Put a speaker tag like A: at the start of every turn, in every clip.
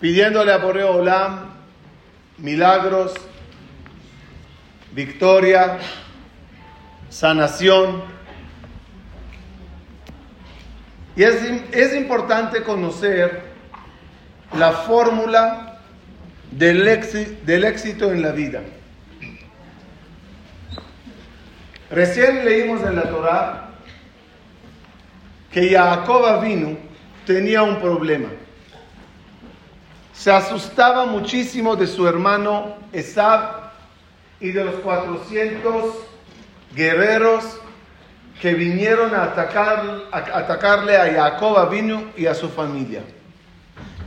A: pidiéndole a Boreo Olam milagros, victoria, sanación. Y es, es importante conocer la fórmula del, del éxito en la vida. Recién leímos en la Torah que Jacob vino tenía un problema. Se asustaba muchísimo de su hermano Esab y de los 400 guerreros que vinieron a, atacar, a atacarle a Jacob vino y a su familia.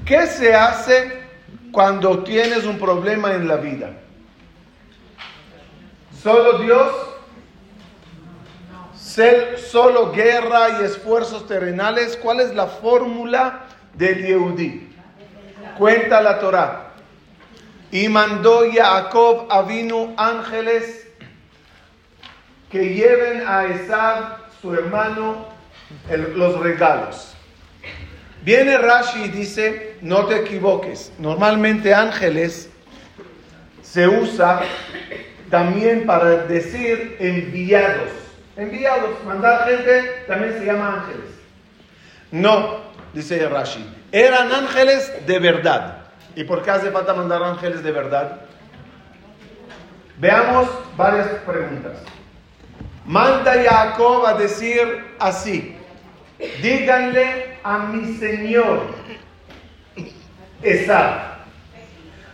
A: ¿Qué se hace cuando tienes un problema en la vida? Solo Dios, solo guerra y esfuerzos terrenales. ¿Cuál es la fórmula del Yehudí? Cuenta la Torah. Y mandó Jacob a vino ángeles que lleven a Esab, su hermano, los regalos. Viene Rashi y dice, no te equivoques, normalmente ángeles se usa también para decir enviados. Enviados, mandar gente también se llama ángeles. No, dice Rashi, eran ángeles de verdad. ¿Y por qué hace falta mandar ángeles de verdad? Veamos varias preguntas. Manda Jacob a decir así, díganle a mi Señor, Esa,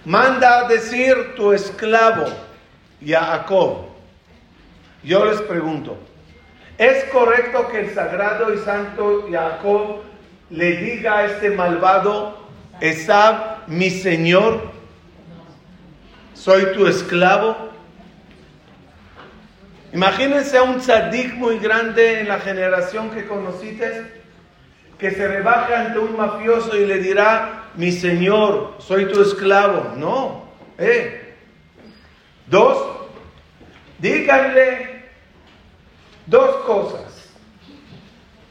A: manda a decir tu esclavo, Jacob. Yo les pregunto, ¿es correcto que el sagrado y santo Jacob le diga a este malvado, Esab, mi Señor, soy tu esclavo? Imagínense a un tzadik muy grande en la generación que conociste, que se rebaja ante un mafioso y le dirá, mi señor, soy tu esclavo. No, eh. Dos, díganle dos cosas.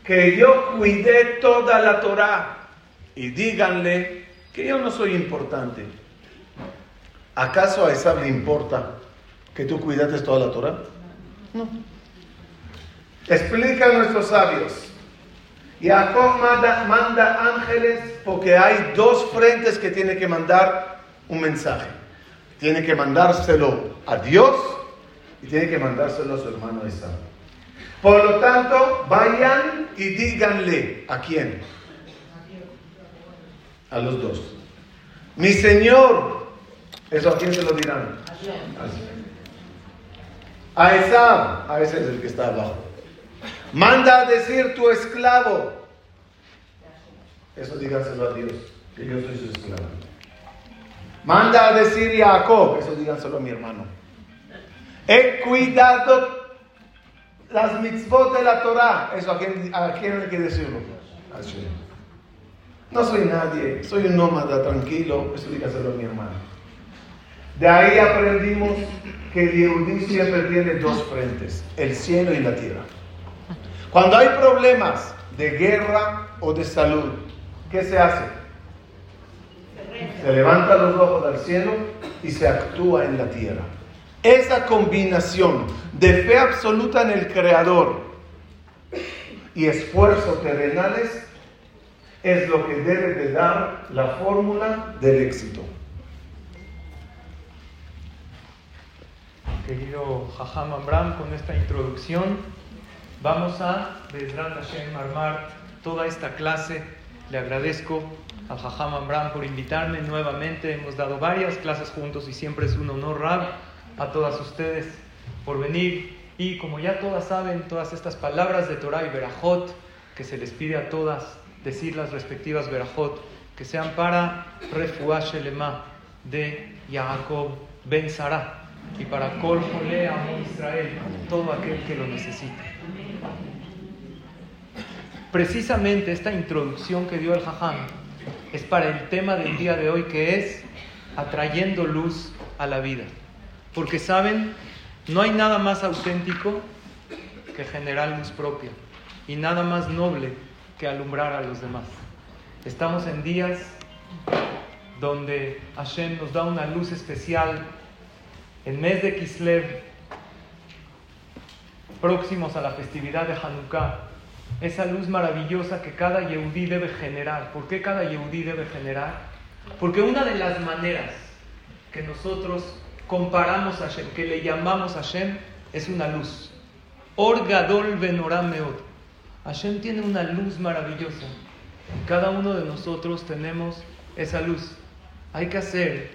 A: Que yo cuidé toda la Torah y díganle que yo no soy importante. ¿Acaso a esa le importa que tú cuidaste toda la Torah? No. Explican nuestros sabios. Jacob manda, manda ángeles porque hay dos frentes que tiene que mandar un mensaje. Tiene que mandárselo a Dios y tiene que mandárselo a su hermano Esaú. Por lo tanto, vayan y díganle a quién. A los dos. Mi Señor, ¿eso a quién se lo dirán? A Esab, a ese es el que está abajo. Manda a decir tu esclavo. Eso díganselo a Dios, que yo soy su esclavo. Manda a decir Jacob, eso díganselo a mi hermano. He cuidado las mitzvot de la Torah. Eso a quién, a quién hay que decirlo. No soy nadie, soy un nómada tranquilo, eso dígaselo a mi hermano. De ahí aprendimos que el Yehudí siempre tiene dos frentes, el cielo y la tierra. Cuando hay problemas de guerra o de salud, ¿qué se hace? Se levanta los ojos al cielo y se actúa en la tierra. Esa combinación de fe absoluta en el Creador y esfuerzos terrenales es lo que debe de dar la fórmula del éxito.
B: querido Jajam Amram, con esta introducción. Vamos a, Bezrat Hashem, armar toda esta clase. Le agradezco al Jajam Amram por invitarme nuevamente. Hemos dado varias clases juntos y siempre es un honor, Rab, a todas ustedes por venir. Y como ya todas saben, todas estas palabras de Torah y Berajot, que se les pide a todas decir las respectivas Berajot, que sean para Refuash de Yaakov Ben Sarah y para Kol a Israel, todo aquel que lo necesite. Precisamente esta introducción que dio el Jajam es para el tema del día de hoy que es atrayendo luz a la vida. Porque saben, no hay nada más auténtico que generar luz propia y nada más noble que alumbrar a los demás. Estamos en días donde Hashem nos da una luz especial. El mes de Kislev, próximos a la festividad de Hanukkah, esa luz maravillosa que cada Yehudí debe generar. ¿Por qué cada Yehudí debe generar? Porque una de las maneras que nosotros comparamos a Hashem, que le llamamos a Hashem, es una luz. Orgadol Benoram Hashem tiene una luz maravillosa. Cada uno de nosotros tenemos esa luz. Hay que hacer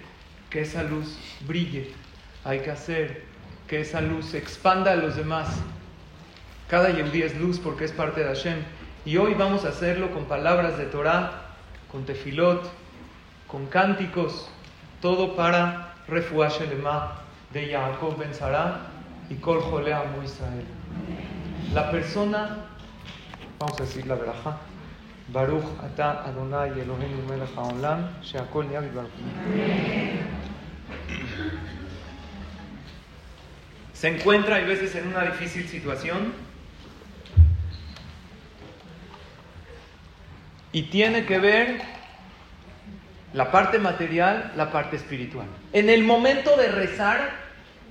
B: que esa luz brille. Hay que hacer que esa luz expanda a los demás. Cada Yehudi es luz porque es parte de Hashem. Y hoy vamos a hacerlo con palabras de Torah, con tefilot, con cánticos, todo para refuah Shelema de Ben Sarah y Kol Jolea Israel. La persona, vamos a decir la verajá, Baruch ata Adonai Eloheinu melech haolam, sheakol Se encuentra a veces en una difícil situación y tiene que ver la parte material, la parte espiritual. En el momento de rezar,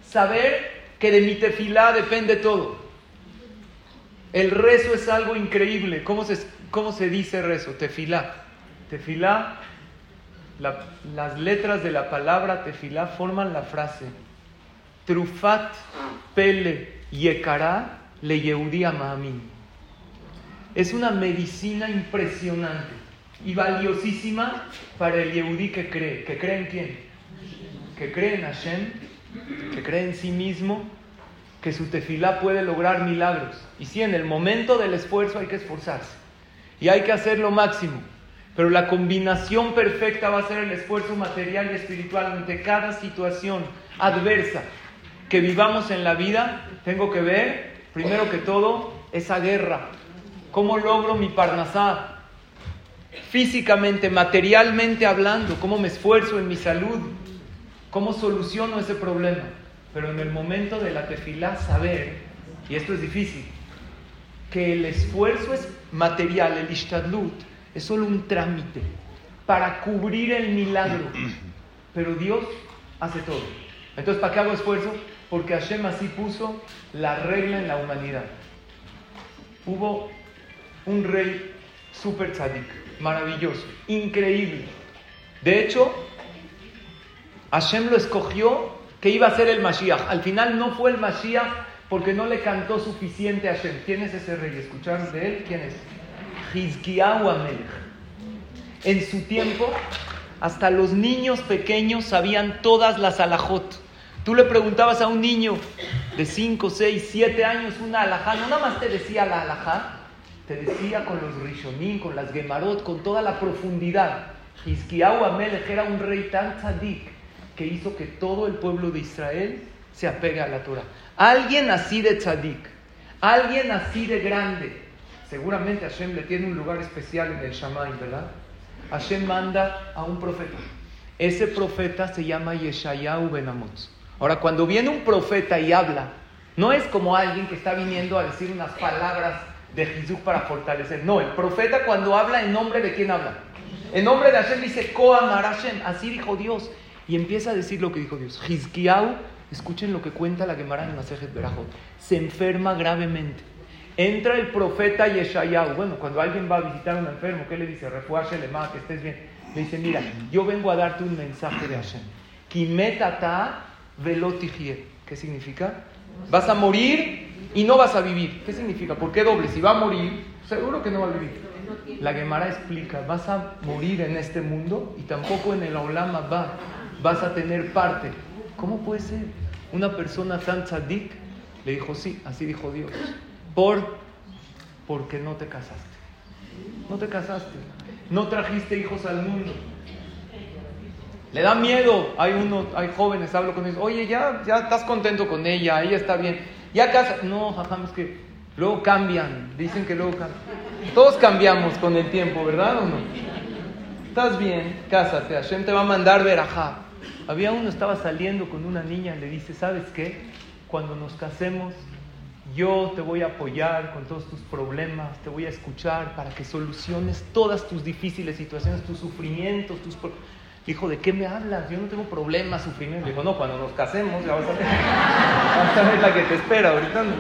B: saber que de mi tefilá depende todo. El rezo es algo increíble. ¿Cómo se, cómo se dice rezo? Tefilá. Tefilá, las letras de la palabra tefilá forman la frase Trufat pele yekara le yehudi. Es una medicina impresionante y valiosísima para el yehudí que cree. ¿Que cree en quién? Que cree en Hashem, que cree en sí mismo que su tefilá puede lograr milagros. Y sí, en el momento del esfuerzo hay que esforzarse. Y hay que hacer lo máximo. Pero la combinación perfecta va a ser el esfuerzo material y espiritual ante cada situación adversa que vivamos en la vida. Tengo que ver, primero que todo, esa guerra. ¿Cómo logro mi parnasá? Físicamente, materialmente hablando, ¿cómo me esfuerzo en mi salud? ¿Cómo soluciono ese problema? Pero en el momento de la tefilá, saber, y esto es difícil, que el esfuerzo es material, el ishtadlut, es solo un trámite para cubrir el milagro. Pero Dios hace todo. Entonces, ¿para qué hago esfuerzo? Porque Hashem así puso la regla en la humanidad. Hubo un rey super tzadik, maravilloso, increíble. De hecho, Hashem lo escogió que iba a ser el Mashiach. Al final no fue el Mashiach porque no le cantó suficiente a Hashem. ¿Quién es ese rey? ¿Escucharon de él? ¿Quién es? Hizkiyahu En su tiempo, hasta los niños pequeños sabían todas las alajot. Tú le preguntabas a un niño de 5, 6, 7 años una alajá, no nada más te decía la alajá, te decía con los rishonim, con las gemarot, con toda la profundidad. Hizkiyahu Amelech era un rey tan tzadik que hizo que todo el pueblo de Israel se apegue a la Torah. Alguien así de tzadik, alguien así de grande, seguramente Hashem le tiene un lugar especial en el Shammai, ¿verdad? Hashem manda a un profeta. Ese profeta se llama Yeshayahu Ben Ahora, cuando viene un profeta y habla, no es como alguien que está viniendo a decir unas palabras de Jesús para fortalecer. No, el profeta cuando habla en nombre de quién habla. En nombre de Hashem dice, Koamar Hashem, así dijo Dios. Y empieza a decir lo que dijo Dios. Hizkiau, escuchen lo que cuenta la Gemara en Masejet Berajot, se enferma gravemente. Entra el profeta Yeshayahu. Bueno, cuando alguien va a visitar a un enfermo, ¿qué le dice? Refuaje más, que estés bien. Le dice, mira, yo vengo a darte un mensaje de Hashem. Kimetata velotijie. ¿Qué significa? Vas a morir y no vas a vivir. ¿Qué significa? ¿Por qué doble? Si va a morir, seguro que no va a vivir. La Gemara explica, vas a morir en este mundo y tampoco en el Olama va vas a tener parte. ¿Cómo puede ser? Una persona tan tzadik le dijo, sí, así dijo Dios. Por, porque no te casaste. No te casaste. No trajiste hijos al mundo. Le da miedo. Hay uno, hay jóvenes, hablo con ellos. Oye, ya, ya estás contento con ella, ella está bien. Ya casa. No, jajam, es que luego cambian. Dicen que luego cambian. Todos cambiamos con el tiempo, ¿verdad o no? Estás bien, cásate. Hashem te va a mandar verajá. Había uno, estaba saliendo con una niña, le dice, ¿sabes qué? Cuando nos casemos, yo te voy a apoyar con todos tus problemas, te voy a escuchar para que soluciones todas tus difíciles situaciones, tus sufrimientos, tus... Hijo, ¿de qué me hablas? Yo no tengo problemas, sufrimiento. Le dijo, no, cuando nos casemos ya vas a ver. Vas a ver la que te espera, ahorita no.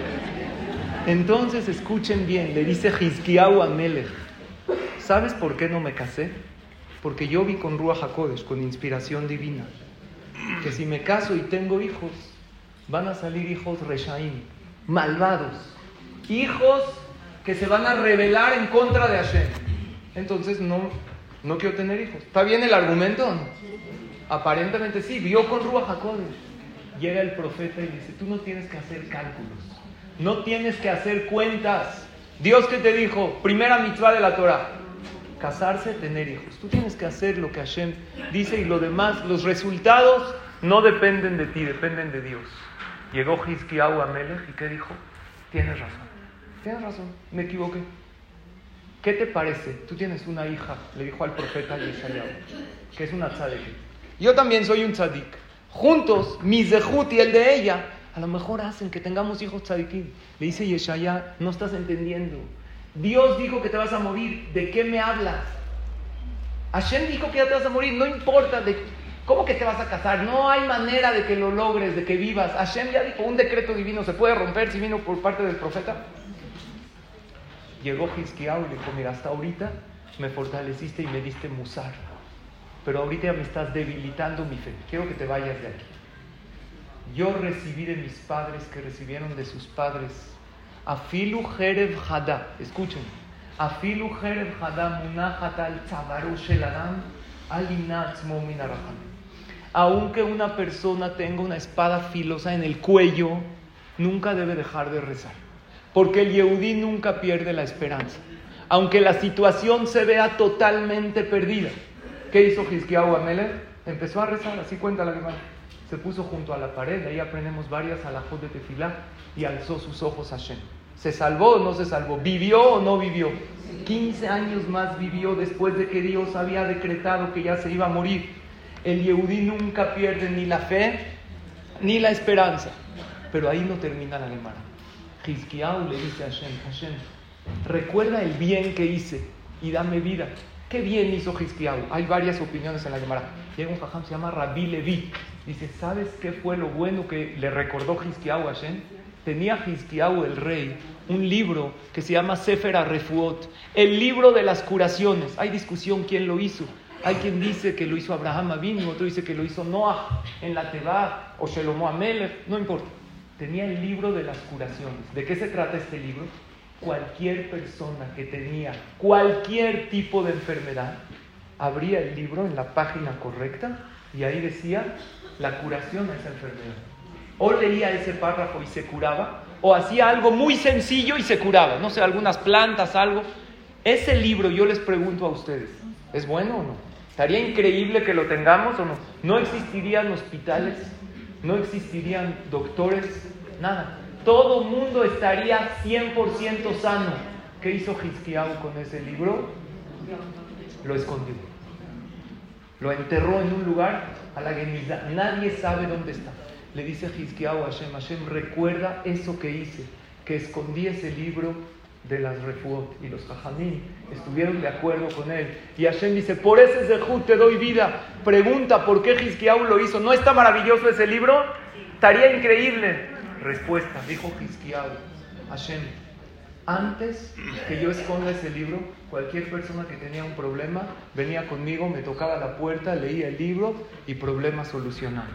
B: Entonces, escuchen bien, le dice Hizkiyahu a Melech, ¿sabes por qué no me casé? Porque yo vi con Ruach HaKodesh, con inspiración divina, que si me caso y tengo hijos, van a salir hijos reshaim, malvados, hijos que se van a rebelar en contra de Hashem. Entonces no, no quiero tener hijos. ¿Está bien el argumento? Aparentemente sí, vio con Ruach HaKodesh. Llega el profeta y dice, tú no tienes que hacer cálculos, no tienes que hacer cuentas. Dios que te dijo, primera mitzvah de la Torah, casarse, tener hijos. Tú tienes que hacer lo que Hashem dice y lo demás, los resultados no dependen de ti, dependen de Dios. Llegó Hizkiyahu a Melech y ¿qué dijo? Tienes razón, tienes razón, me equivoqué. ¿Qué te parece? Tú tienes una hija, le dijo al profeta Yeshayahu, que es una tzadik. Yo también soy un tzadik. Juntos, mi zehut y el de ella, a lo mejor hacen que tengamos hijos tzadikim. Le dice Yeshaya, no estás entendiendo. Dios dijo que te vas a morir. ¿De qué me hablas? Hashem dijo que ya te vas a morir. No importa de cómo que te vas a casar. No hay manera de que lo logres, de que vivas. Hashem ya dijo, un decreto divino se puede romper si vino por parte del profeta. Llegó Hizkiyahu y le dijo, mira, hasta ahorita me fortaleciste y me diste musar. Pero ahorita ya me estás debilitando mi fe. Quiero que te vayas de aquí. Yo recibí de mis padres que recibieron de sus padres. Afilu Jerev Hada. Escuchen. Afilu Jerev Hada munachat al shel adam aracham. Aunque una persona tenga una espada filosa en el cuello, nunca debe dejar de rezar. Porque el Yehudí nunca pierde la esperanza. Aunque la situación se vea totalmente perdida. ¿Qué hizo Hizkiyahu Amelech? Empezó a rezar, así cuenta la Gemara. Se puso junto a la pared, ahí aprendemos varias alajot de tefilá y alzó sus ojos a Shem. ¿Se salvó o no se salvó? ¿Vivió o no vivió? 15 años más vivió después de que Dios había decretado que ya se iba a morir. El Yehudí nunca pierde ni la fe ni la esperanza. Pero ahí no termina la Gemara. Hizkiyahu le dice a Hashem, Hashem, recuerda el bien que hice y dame vida. ¿Qué bien hizo Hizkiyahu? Hay varias opiniones en la Gemara. Llega un jajam, se llama Rabbi Levi. Dice, ¿sabes qué fue lo bueno que le recordó Hizkiyahu a Hashem? Tenía Hizkiyahu el rey un libro que se llama Sefer Refuot, el libro de las curaciones. Hay discusión quién lo hizo. Hay quien dice que lo hizo Abraham Avinu, otro dice que lo hizo Noah en la Teba o Shelomo Amelech, no importa. Tenía el libro de las curaciones. ¿De qué se trata este libro? Cualquier persona que tenía cualquier tipo de enfermedad, abría el libro en la página correcta y ahí decía la curación de esa enfermedad. O leía ese párrafo y se curaba, o hacía algo muy sencillo y se curaba. No sé, algunas plantas, algo. Ese libro, yo les pregunto a ustedes, ¿es bueno o no? ¿Estaría increíble que lo tengamos o no? No existirían hospitales, no existirían doctores, nada. Todo mundo estaría 100% sano. ¿Qué hizo Hizkiyahu con ese libro? Lo escondió. Lo enterró en un lugar a la geniza. Nadie sabe dónde está. Le dice Hizkiyahu a Hashem, Hashem, recuerda eso que hice, que escondí ese libro de las refuot. Y los jajamín estuvieron de acuerdo con él. Y Hashem dice, por ese zehut te doy vida. Pregunta, ¿por qué Hizkiyahu lo hizo? ¿No está maravilloso ese libro? Estaría increíble. Respuesta, dijo Hizkiyahu, Hashem, antes que yo esconda ese libro, cualquier persona que tenía un problema venía conmigo, me tocaba la puerta, leía el libro y problema solucionado.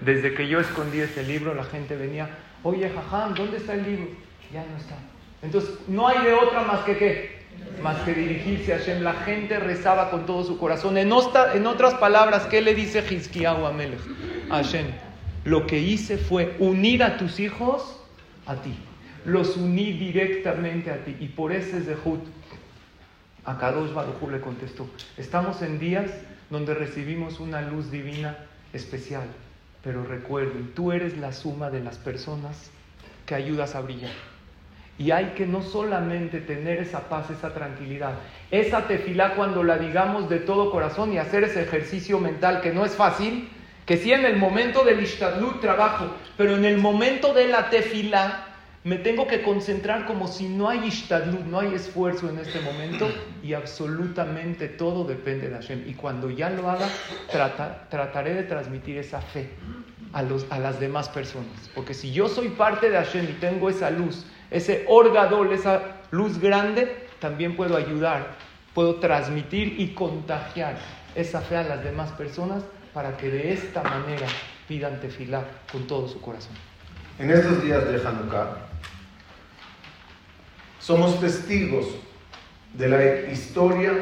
B: Desde que yo escondí ese libro, la gente venía, oye, jajam, ¿dónde está el libro? Ya no está. Entonces, no hay de otra más que qué, más que dirigirse a Hashem. La gente rezaba con todo su corazón. En, otras palabras, ¿qué le dice Hizkiyahu a Melech? A Hashem, lo que hice fue unir a tus hijos a ti. Los uní directamente a ti. Y por ese Zehut, a Kadosh Baruj le contestó, estamos en días donde recibimos una luz divina especial. Pero recuerden, tú eres la suma de las personas que ayudas a brillar. Y hay que no solamente tener esa paz, esa tranquilidad, esa tefilá cuando la digamos de todo corazón y hacer ese ejercicio mental que no es fácil, que sí en el momento del ishtadlut trabajo, pero en el momento de la tefilá Me tengo que concentrar como si no hay ishtadlut, no hay esfuerzo en este momento y absolutamente todo depende de Hashem. Y cuando ya lo haga, trataré de transmitir esa fe a, los, a las demás personas. Porque si yo soy parte de Hashem y tengo esa luz, ese orgadol, esa luz grande, también puedo ayudar, puedo transmitir y contagiar esa fe a las demás personas para que de esta manera pidan tefilá con todo su corazón.
A: En estos días de Hanukkah, somos testigos de la historia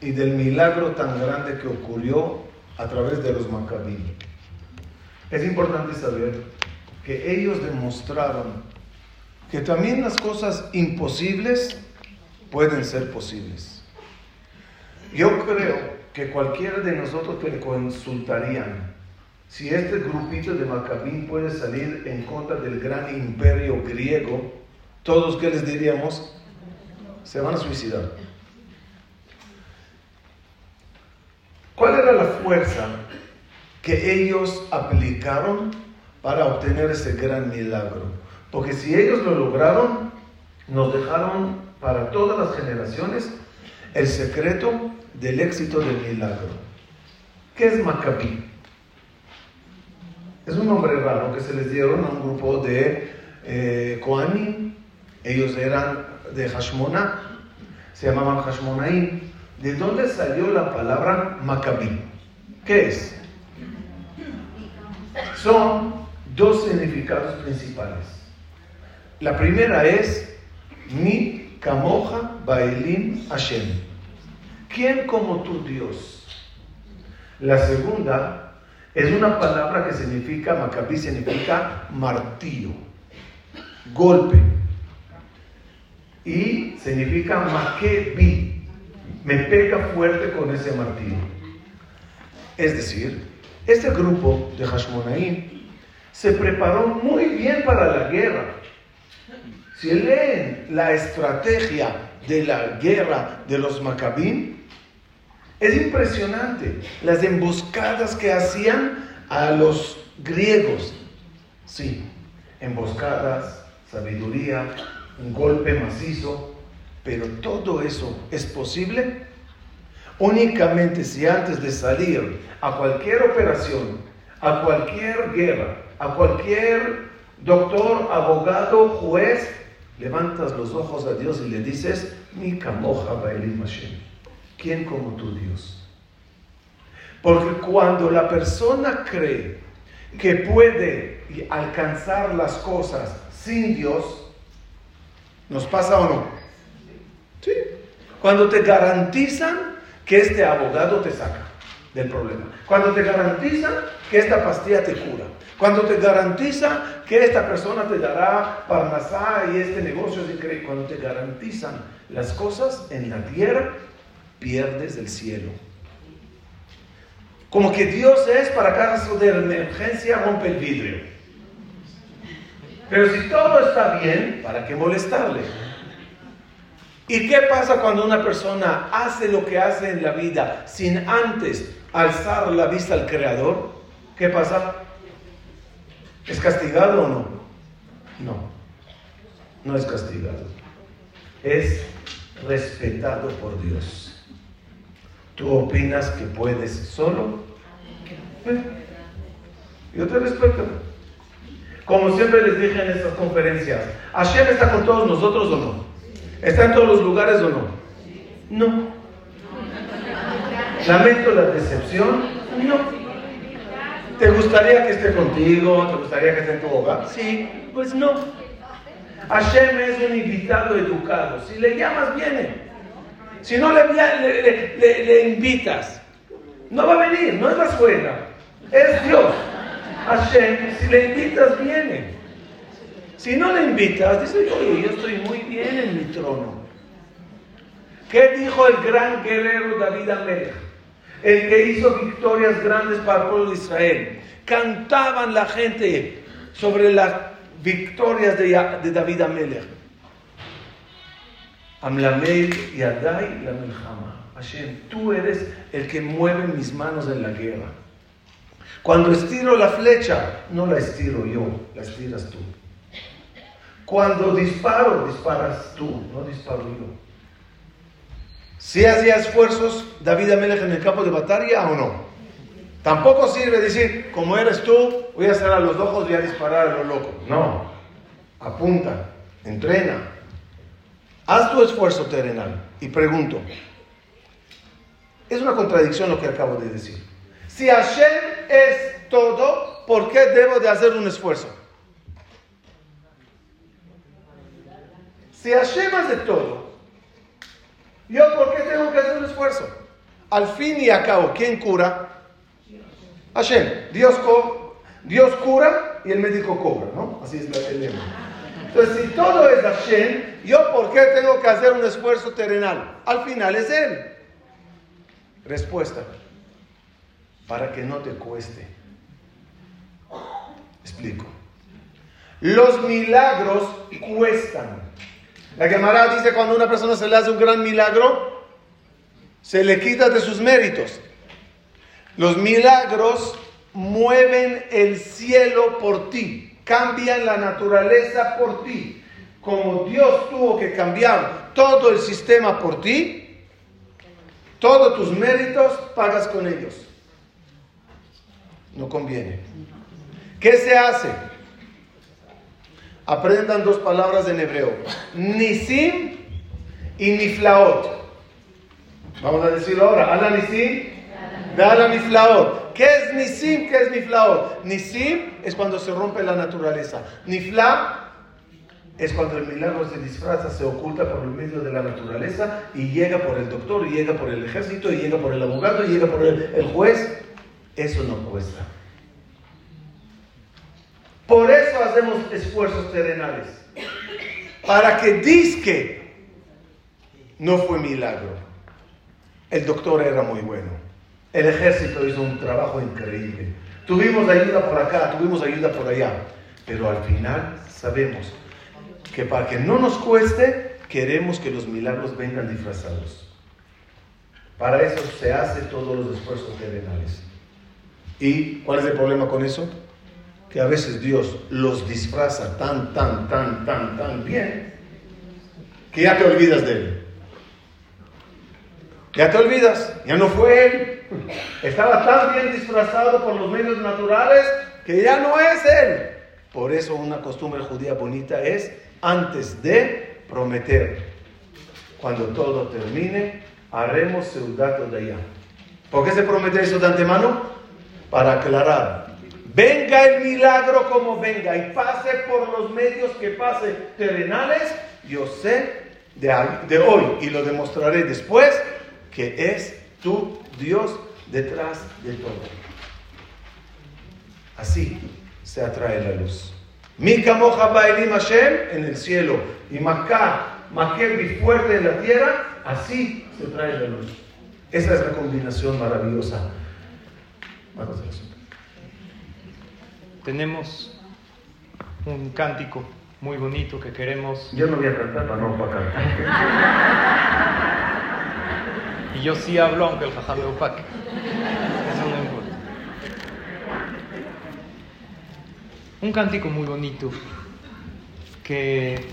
A: y del milagro tan grande que ocurrió a través de los Maccabí. Es importante saber que ellos demostraron que también las cosas imposibles pueden ser posibles. Yo creo que cualquiera de nosotros que le consultarían si este grupito de Maccabín puede salir en contra del gran imperio griego, todos que les diríamos, se van a suicidar. ¿Cuál era la fuerza que ellos aplicaron para obtener ese gran milagro? Porque si ellos lo lograron, nos dejaron para todas las generaciones el secreto del éxito del milagro. ¿Qué es Maccabí? Es un nombre raro que se les dieron a un grupo de eh, ellos eran de Hashmona, se llamaban Hashmonaim. ¿De dónde salió la palabra Maccabí? ¿Qué es? Son dos significados principales. La primera es Mi Kamoja Baelim Hashem. ¿Quién como tu Dios? La segunda es una palabra que significa, Maccabí significa martillo, golpe y significa makebi, me pega fuerte con ese martillo. Es decir, este grupo de Hashmonaim se preparó muy bien para la guerra. Si leen la estrategia de la guerra de los Maccabín, es impresionante las emboscadas que hacían a los griegos. Sí, emboscadas, sabiduría, un golpe macizo, pero todo eso es posible únicamente si antes de salir a cualquier operación, a cualquier guerra, a cualquier doctor, abogado, juez, levantas los ojos a Dios y le dices, mi camoja Hashem. ¿Quién como tu Dios? Porque cuando la persona cree que puede alcanzar las cosas sin Dios, ¿Nos pasa o no? Sí. Cuando te garantizan que este abogado te saca del problema. Cuando te garantizan que esta pastilla te cura. Cuando te garantiza que esta persona te dará parnasá y este negocio es increíble. Cuando te garantizan las cosas en la tierra, pierdes el cielo. Como que Dios es para caso de emergencia rompe el vidrio. Pero si todo está bien, ¿para qué molestarle? ¿Y qué pasa cuando una persona hace lo que hace en la vida sin antes alzar la vista al Creador? ¿Qué pasa? ¿Es castigado o no? No, no es castigado. Es respetado por Dios. ¿Tú opinas que puedes solo? ¿Eh? Yo te respeto. Como siempre les dije en estas conferencias, ¿Hashem está con todos nosotros o no? ¿Está en todos los lugares o no? No. Lamento la decepción. No. ¿Te gustaría que esté contigo? ¿Te gustaría que esté en tu hogar? Sí, pues no. Hashem es un invitado educado. Si le llamas, viene. Si no le, le, le invitas, no va a venir, no es la escuela, es Dios. Hashem, si le invitas, viene. Si no le invitas, dice, oye, yo estoy muy bien en mi trono. ¿Qué dijo el gran guerrero David Amelech? El que hizo victorias grandes para el pueblo de Israel. Cantaban la gente sobre las victorias de, David Amelech. Amlamel y Adai la Melchama. Hashem, tú eres el que mueve mis manos en la guerra. Cuando estiro la flecha, no la estiro yo, la estiras tú. Cuando disparo, disparas tú, no disparo yo. Si hacía esfuerzos David Amelech en el campo de batalla o no. Tampoco sirve decir, como eres tú, voy a cerrar los ojos y a disparar a lo loco. No. Apunta, entrena. Haz tu esfuerzo terrenal. Y pregunto, es una contradicción lo que acabo de decir. Si Hashem es todo, ¿por qué debo de hacer un esfuerzo? Si Hashem de todo, ¿yo por qué tengo que hacer un esfuerzo? Al fin y al cabo, ¿quién cura? Hashem. Dios, Dios cura y el médico cobra, ¿no? Así es el lema. Entonces, si todo es Hashem, ¿yo por qué tengo que hacer un esfuerzo terrenal? Al final es Él. Respuesta, para que no te cueste. Explico. Los milagros cuestan. La Gemara dice cuando una persona se le hace un gran milagro, se le quita de sus méritos. Los milagros mueven el cielo por ti, cambian la naturaleza por ti. Como Dios tuvo que cambiar todo el sistema por ti, todos tus méritos pagas con ellos. No conviene. ¿Qué se hace? Aprendan dos palabras en hebreo. Nisim y niflaot. Vamos a decirlo ahora. Ala nisim, ala niflaot. ¿Qué es nisim? ¿Qué es niflaot? Nisim es cuando se rompe la naturaleza. Nifla es cuando el milagro se disfraza, se oculta por el medio de la naturaleza y llega por el doctor, llega por el ejército, llega por el abogado, llega por el, juez. Eso no cuesta. Por eso hacemos esfuerzos terrenales. Para que disque no fue milagro. El doctor era muy bueno. El ejército hizo un trabajo increíble. Tuvimos ayuda por acá, tuvimos ayuda por allá. Pero al final sabemos que para que no nos cueste, queremos que los milagros vengan disfrazados. Para eso se hace todos los esfuerzos terrenales. ¿Y cuál es el problema con eso? Que a veces Dios los disfraza tan, tan, tan, tan, tan bien, que ya te olvidas de Él. Ya te olvidas, ya no fue Él. Estaba tan bien disfrazado por los medios naturales que ya no es Él. Por eso una costumbre judía bonita es antes de prometer. Cuando todo termine, haremos seudato de allá. ¿Por qué se promete eso de antemano? Para aclarar. Venga el milagro como venga y pase por los medios que pase terrenales, yo sé de, hoy y lo demostraré después que es tu Dios detrás de todo. Así se atrae la luz. Mi camoja Baelim Hashem en el cielo y Maká, Makebi fuerte en la tierra, así se trae la luz. Esa es la combinación maravillosa.
B: Tenemos un cántico muy bonito que queremos.
A: Yo no voy a cantar para no para cantar.
B: y yo sí hablo aunque el jajam me opaque. Eso no importa. un cántico muy bonito que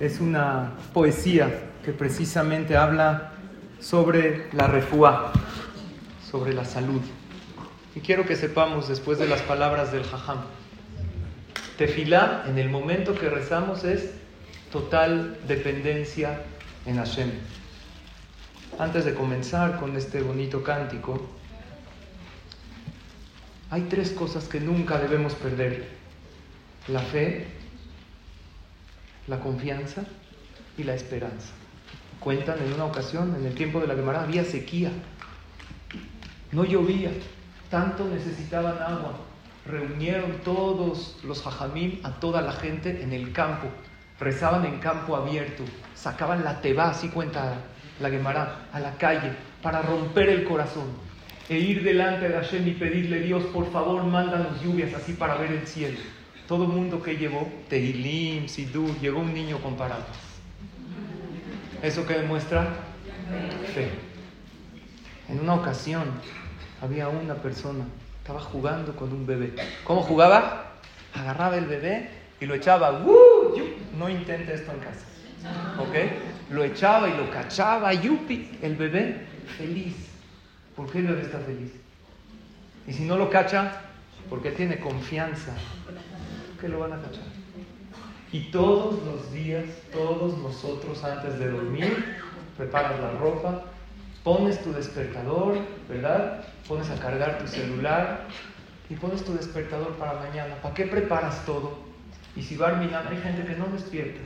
B: es una poesía que precisamente habla sobre la refuá, sobre la salud. Y quiero que sepamos después de las palabras del jajam, tefilá en el momento que rezamos es total dependencia en Hashem. Antes de comenzar con este bonito cántico, hay tres cosas que nunca debemos perder. La fe, la confianza y la esperanza. Cuentan en una ocasión, en el tiempo de la Gemara, había sequía. No llovía, tanto necesitaban agua. Reunieron todos los hajamim, a toda la gente en el campo. Rezaban en campo abierto. Sacaban la teba, así cuenta la Gemara, a la calle para romper el corazón e ir delante de Hashem y pedirle, Dios, por favor, mándanos lluvias así para ver el cielo. Todo el mundo que llevó, Tehilim, Sidur, llegó un niño con paradas. ¿Eso que demuestra? Fe. En una ocasión había una persona, estaba jugando con un bebé. ¿Cómo jugaba? Agarraba el bebé y lo echaba, ¡uh! no intente esto en casa. ¿Ok? Lo echaba y lo cachaba, yupi, el bebé feliz. ¿Por qué el bebé está feliz? Y si no lo cacha, porque tiene confianza, que lo van a cachar. Y todos los días, todos nosotros antes de dormir, preparas la ropa, pones tu despertador, ¿verdad? Pones a cargar tu celular y pones tu despertador para mañana. ¿Para qué preparas todo? Y si va a hay gente que no despierta,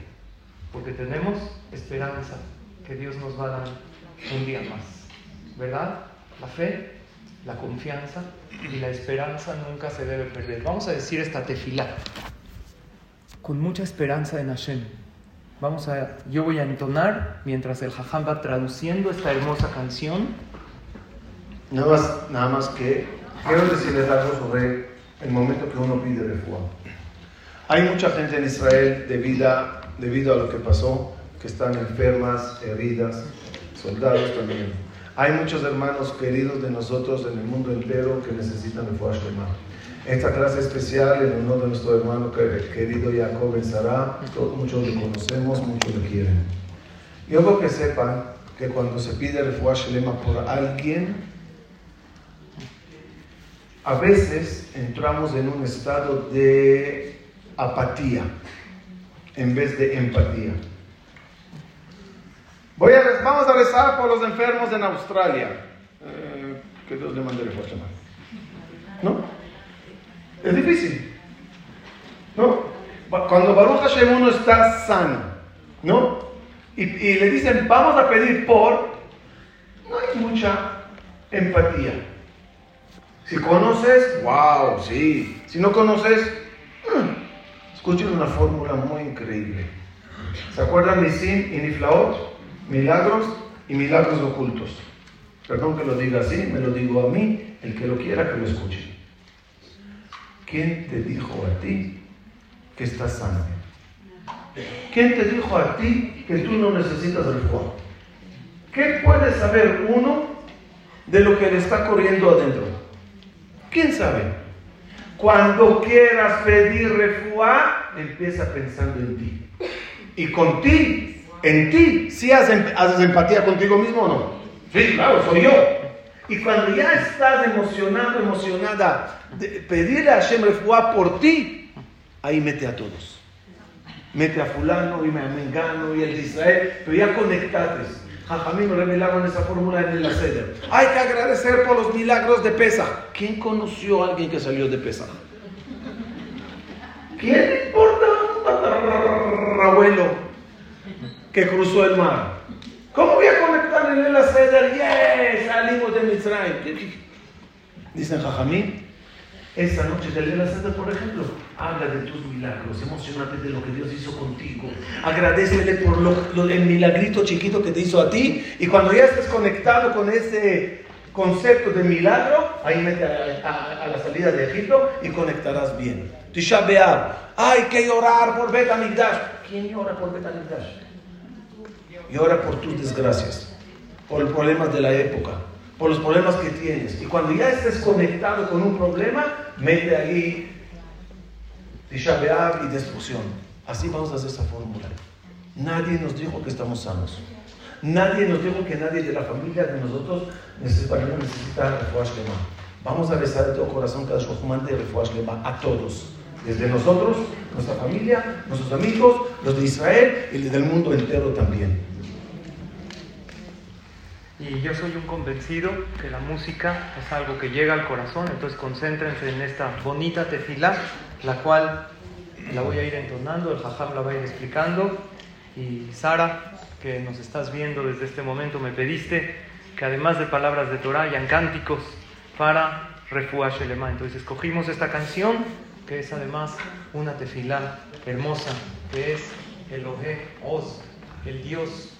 B: porque tenemos esperanza que Dios nos va a dar un día más, ¿verdad? La fe, la confianza y la esperanza nunca se debe perder. Vamos a decir esta tefilá con mucha esperanza en Hashem. Vamos a, yo voy a entonar mientras el jajam va traduciendo esta hermosa canción.
A: Nada más, nada más que quiero decirles algo sobre el momento que uno pide refuerzo. Hay mucha gente en Israel debido, debido a lo que pasó, que están enfermas, heridas, soldados también. Hay muchos hermanos queridos de nosotros en el mundo entero que necesitan refuerzo esta clase especial en honor de nuestro hermano querido Jacob Ben Sarah, muchos lo conocemos, muchos lo quieren. Yo quiero que sepan que cuando se pide refuah shelema por alguien, a veces entramos en un estado de apatía en vez de empatía. Vamos a rezar por los enfermos en Australia. Eh, que Dios le mande refuah ¿No? Es difícil. ¿No? Cuando Baruch Hashem uno está sano, ¿no? Y, le dicen, vamos a pedir por, no hay mucha empatía. Si conoces, wow, sí. Si no conoces, mm, escuchen una fórmula muy increíble. ¿Se acuerdan de Sin y Niflaot? Milagros y milagros ocultos. Perdón que lo diga así, me lo digo a mí, el que lo quiera que lo escuche. ¿Quién te dijo a ti que estás sano? ¿Quién te dijo a ti que tú no necesitas el fuego? ¿Qué puede saber uno de lo que le está corriendo adentro? ¿Quién sabe? Cuando quieras pedir refuá, empieza pensando en ti. Y con ti, en ti, si haces, haces empatía contigo mismo o no? Sí, claro, soy yo. Y cuando ya estás emocionado, emocionada, pedirle a Hashem Refuá por ti, ahí mete a todos. Mete a fulano y a mengano y el de Israel, pero ya conectates. Jajamín me revelaron esa fórmula en el sede. Hay que agradecer por los milagros de Pesa. ¿Quién conoció a alguien que salió de Pesa? ¿Quién le importa un abuelo que cruzó el mar? ¿Cómo voy a conectar en el Seder? ¡Yes! Salimos de Mitzrayim. Dicen Jajamín, esa noche del Seder, por ejemplo, habla de tus milagros, emocionate de lo que Dios hizo contigo, agradecele por lo, el milagrito chiquito que te hizo a ti, y cuando ya estés conectado con ese concepto de milagro, ahí mete a, la salida de Egipto y conectarás bien. Tisha B'Av, hay que llorar por Bet ¿Quién llora por Bet y ora por tus desgracias, por los problemas de la época, por los problemas que tienes. Y cuando ya estés conectado con un problema, mete ahí Tisha y destrucción. Así vamos a hacer esa fórmula. Nadie nos dijo que estamos sanos. Nadie nos dijo que nadie de la familia de nosotros necesita, necesita Vamos a rezar de todo corazón cada Shohman de a todos. Desde nosotros, nuestra familia, nuestros amigos, los de Israel y del mundo entero también.
B: Y yo soy un convencido que la música es algo que llega al corazón, entonces concéntrense en esta bonita tefilá, la cual la voy a ir entonando, el jajam la va a ir explicando. Y Sara, que nos estás viendo desde este momento, me pediste que además de palabras de Torah hayan cánticos para Refuah Shelema. Entonces escogimos esta canción, que es además una tefilá hermosa, que es el Oje Oz, el Dios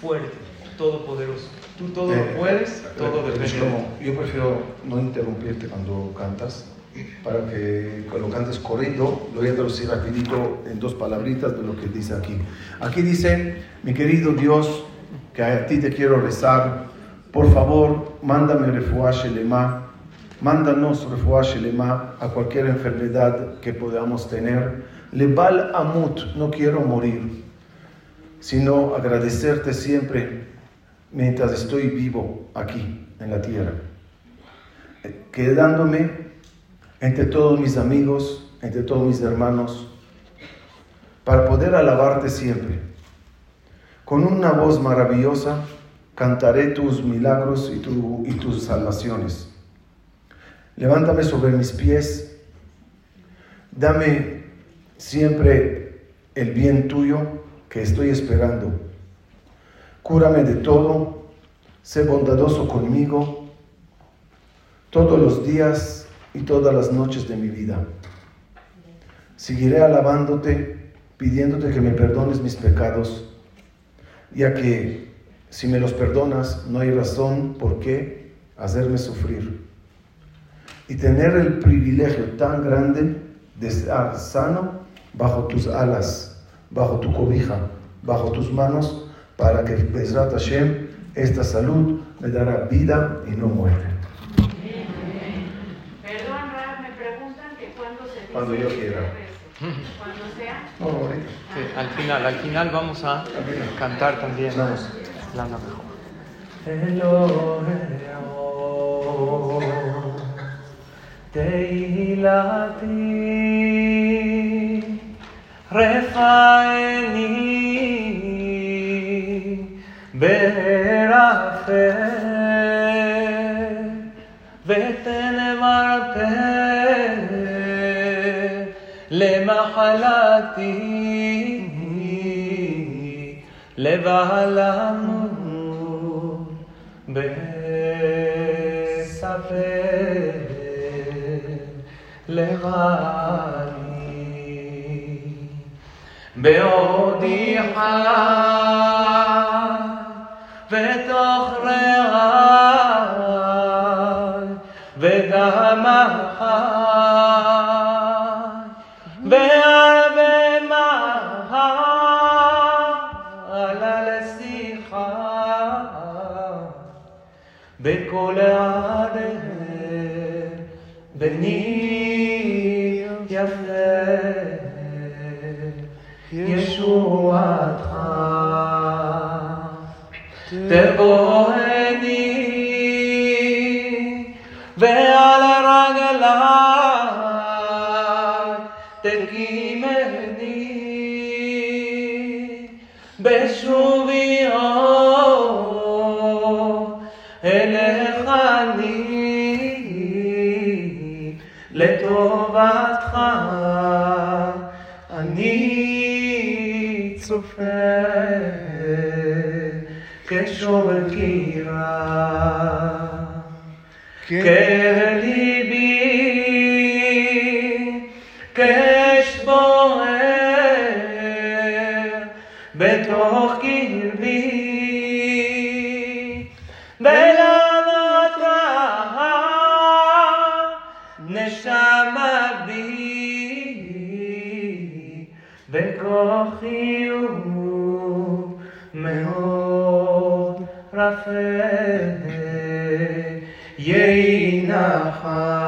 B: fuerte, todopoderoso. Tú todo lo eh, puedes, todo eh, depende.
A: yo prefiero no interrumpirte cuando cantas, para que cuando cantes corrido, lo voy a traducir rapidito en dos palabritas de lo que dice aquí. Aquí dice, mi querido Dios, que a ti te quiero rezar, por favor, mándame refuah Shelema Mándanos refuah shelema a cualquier enfermedad que podamos tener. Lebal amut, no quiero morir, sino agradecerte siempre mientras estoy vivo aquí en la tierra. Quedándome entre todos mis amigos, entre todos mis hermanos, para poder alabarte siempre. Con una voz maravillosa cantaré tus milagros y, y tus salvaciones. Levántame sobre mis pies, dame siempre el bien tuyo que estoy esperando. Cúrame de todo, sé bondadoso conmigo todos los días y todas las noches de mi vida. Seguiré alabándote, pidiéndote que me perdones mis pecados ya que si me los perdonas, no hay razón por qué hacerme sufrir. Y tener el privilegio tan grande de estar sano bajo tus alas, bajo tu cobija, bajo tus manos, para que Bezrat Hashem, esta salud me dará vida y no muerte.
C: Perdón, me preguntan que cuándo se dice
A: Cuando yo quiera.
C: Cuando sea.
A: No, ahorita.
B: Sí, al final, al final vamos a cantar también.
A: Vamos.
B: La mejor. תרפא ותן למחלתי לבהלמות בספר לרעי בעודי חי בתוך רעי, וגם החי. בהרבה מעלה לשיחה בכל העדר בני יפה ישועתך לטובתך אני צופה כשור קירה כליבי כאש יהי נחס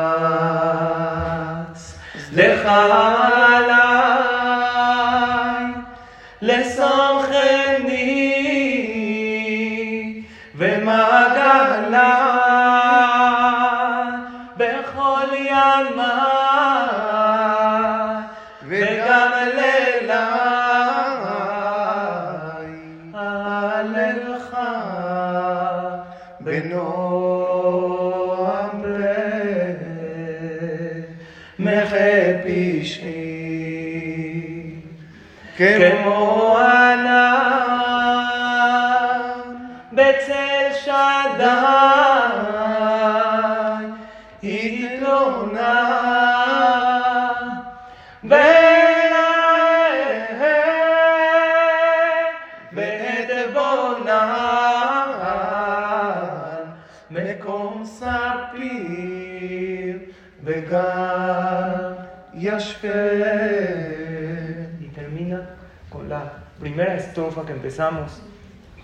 B: Y termina con la primera estrofa que empezamos,